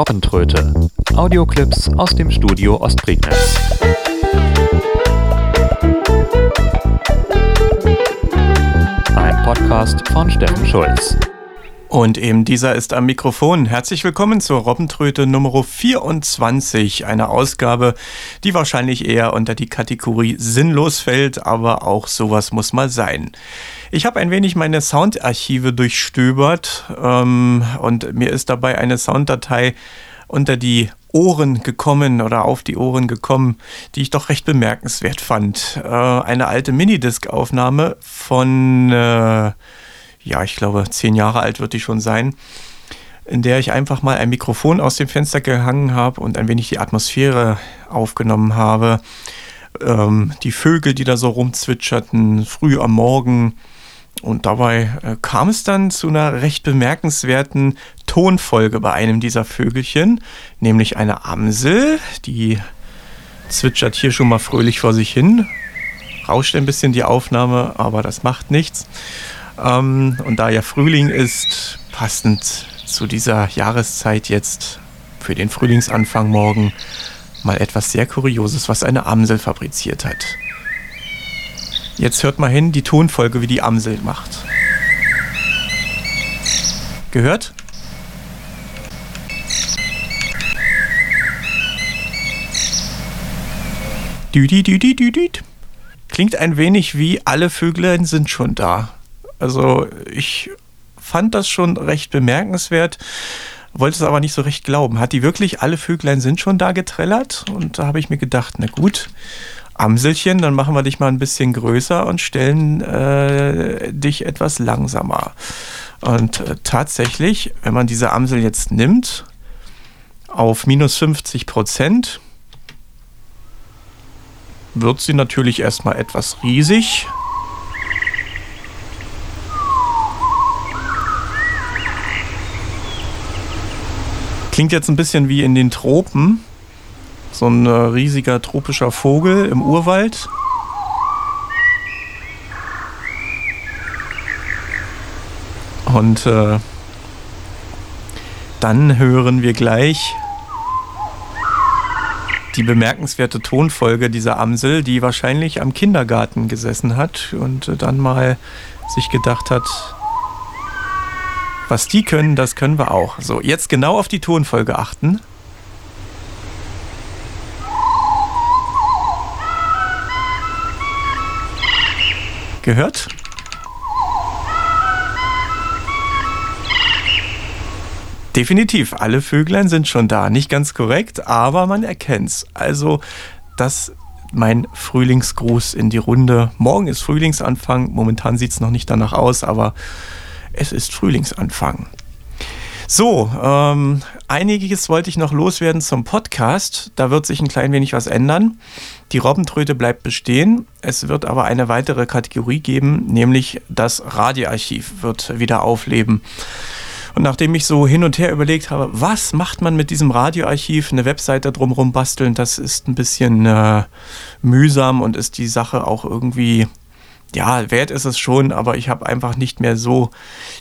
Robbentröte. Audioclips aus dem Studio Ostprignitz. Ein Podcast von Steffen Schulz. Und eben dieser ist am Mikrofon. Herzlich willkommen zur Robbentröte Nummer 24, eine Ausgabe, die wahrscheinlich eher unter die Kategorie sinnlos fällt, aber auch sowas muss mal sein. Ich habe ein wenig meine Soundarchive durchstöbert ähm, und mir ist dabei eine Sounddatei unter die Ohren gekommen oder auf die Ohren gekommen, die ich doch recht bemerkenswert fand. Äh, eine alte Minidisc-Aufnahme von, äh, ja, ich glaube, zehn Jahre alt wird die schon sein, in der ich einfach mal ein Mikrofon aus dem Fenster gehangen habe und ein wenig die Atmosphäre aufgenommen habe. Ähm, die Vögel, die da so rumzwitscherten, früh am Morgen, und dabei äh, kam es dann zu einer recht bemerkenswerten Tonfolge bei einem dieser Vögelchen, nämlich eine Amsel, die zwitschert hier schon mal fröhlich vor sich hin. Rauscht ein bisschen die Aufnahme, aber das macht nichts. Ähm, und da ja Frühling ist, passend zu dieser Jahreszeit jetzt für den Frühlingsanfang morgen, mal etwas sehr Kurioses, was eine Amsel fabriziert hat. Jetzt hört mal hin, die Tonfolge, wie die Amsel macht. Gehört? Düdi, düdi, düdi. Klingt ein wenig wie alle Vöglein sind schon da. Also ich fand das schon recht bemerkenswert, wollte es aber nicht so recht glauben. Hat die wirklich alle Vöglein sind schon da getrellert? Und da habe ich mir gedacht, na gut, Amselchen, dann machen wir dich mal ein bisschen größer und stellen äh, dich etwas langsamer. Und äh, tatsächlich, wenn man diese Amsel jetzt nimmt, auf minus 50 Prozent, wird sie natürlich erstmal etwas riesig. Klingt jetzt ein bisschen wie in den Tropen, so ein äh, riesiger tropischer Vogel im Urwald. Und äh, dann hören wir gleich die bemerkenswerte Tonfolge dieser Amsel, die wahrscheinlich am Kindergarten gesessen hat und äh, dann mal sich gedacht hat, was die können, das können wir auch. So, jetzt genau auf die Tonfolge achten. Gehört? Definitiv, alle Vöglein sind schon da. Nicht ganz korrekt, aber man erkennt's. Also, das mein Frühlingsgruß in die Runde. Morgen ist Frühlingsanfang. Momentan sieht es noch nicht danach aus, aber es ist Frühlingsanfang. So, ähm, einiges wollte ich noch loswerden zum Podcast. Da wird sich ein klein wenig was ändern. Die Robbentröte bleibt bestehen. Es wird aber eine weitere Kategorie geben, nämlich das Radioarchiv wird wieder aufleben. Und nachdem ich so hin und her überlegt habe, was macht man mit diesem Radioarchiv, eine Webseite drumherum basteln, das ist ein bisschen äh, mühsam und ist die Sache auch irgendwie, ja, wert ist es schon, aber ich habe einfach nicht mehr so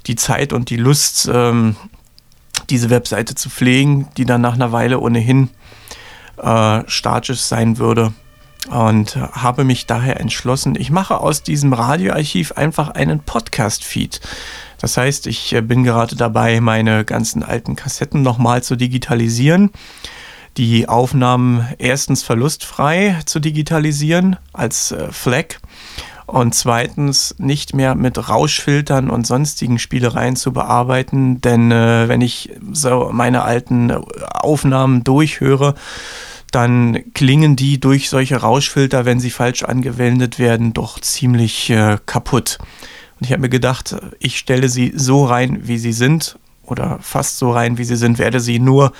die Zeit und die Lust, ähm, diese Webseite zu pflegen, die dann nach einer Weile ohnehin äh, statisch sein würde. Und habe mich daher entschlossen, ich mache aus diesem Radioarchiv einfach einen Podcast-Feed. Das heißt, ich äh, bin gerade dabei, meine ganzen alten Kassetten nochmal zu digitalisieren die Aufnahmen erstens verlustfrei zu digitalisieren als äh, FLAC und zweitens nicht mehr mit Rauschfiltern und sonstigen Spielereien zu bearbeiten, denn äh, wenn ich so meine alten Aufnahmen durchhöre, dann klingen die durch solche Rauschfilter, wenn sie falsch angewendet werden, doch ziemlich äh, kaputt. Und ich habe mir gedacht, ich stelle sie so rein, wie sie sind, oder fast so rein, wie sie sind, werde sie nur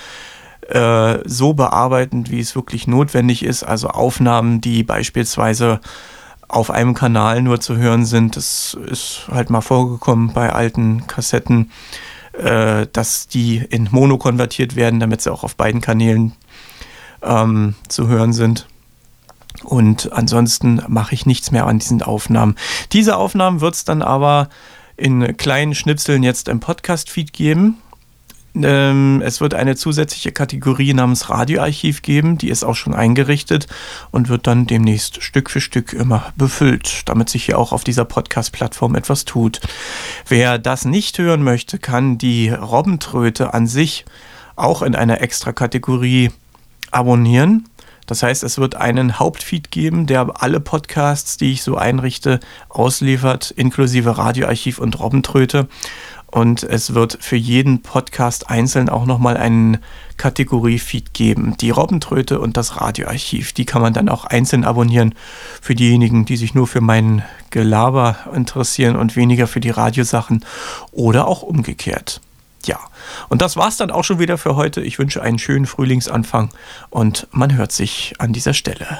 äh, so bearbeiten, wie es wirklich notwendig ist. Also Aufnahmen, die beispielsweise auf einem Kanal nur zu hören sind. Das ist halt mal vorgekommen bei alten Kassetten, äh, dass die in Mono konvertiert werden, damit sie auch auf beiden Kanälen ähm, zu hören sind. Und ansonsten mache ich nichts mehr an diesen Aufnahmen. Diese Aufnahmen wird es dann aber in kleinen Schnipseln jetzt im Podcast-Feed geben Ähm, es wird eine zusätzliche Kategorie namens Radioarchiv geben, die ist auch schon eingerichtet und wird dann demnächst Stück für Stück immer befüllt, damit sich hier auch auf dieser Podcast-Plattform etwas tut. Wer das nicht hören möchte, kann die Robbentröte an sich auch in einer extra Kategorie abonnieren. Das heißt, es wird einen Hauptfeed geben, der alle Podcasts, die ich so einrichte, ausliefert, inklusive Radioarchiv und Robbentröte. Und es wird für jeden Podcast einzeln auch nochmal einen Kategorie-Feed geben. Die Robbentröte und das Radioarchiv. Die kann man dann auch einzeln abonnieren für diejenigen, die sich nur für meinen Gelaber interessieren und weniger für die Radiosachen oder auch umgekehrt. Ja, und das war's dann auch schon wieder für heute. Ich wünsche einen schönen Frühlingsanfang und man hört sich an dieser Stelle.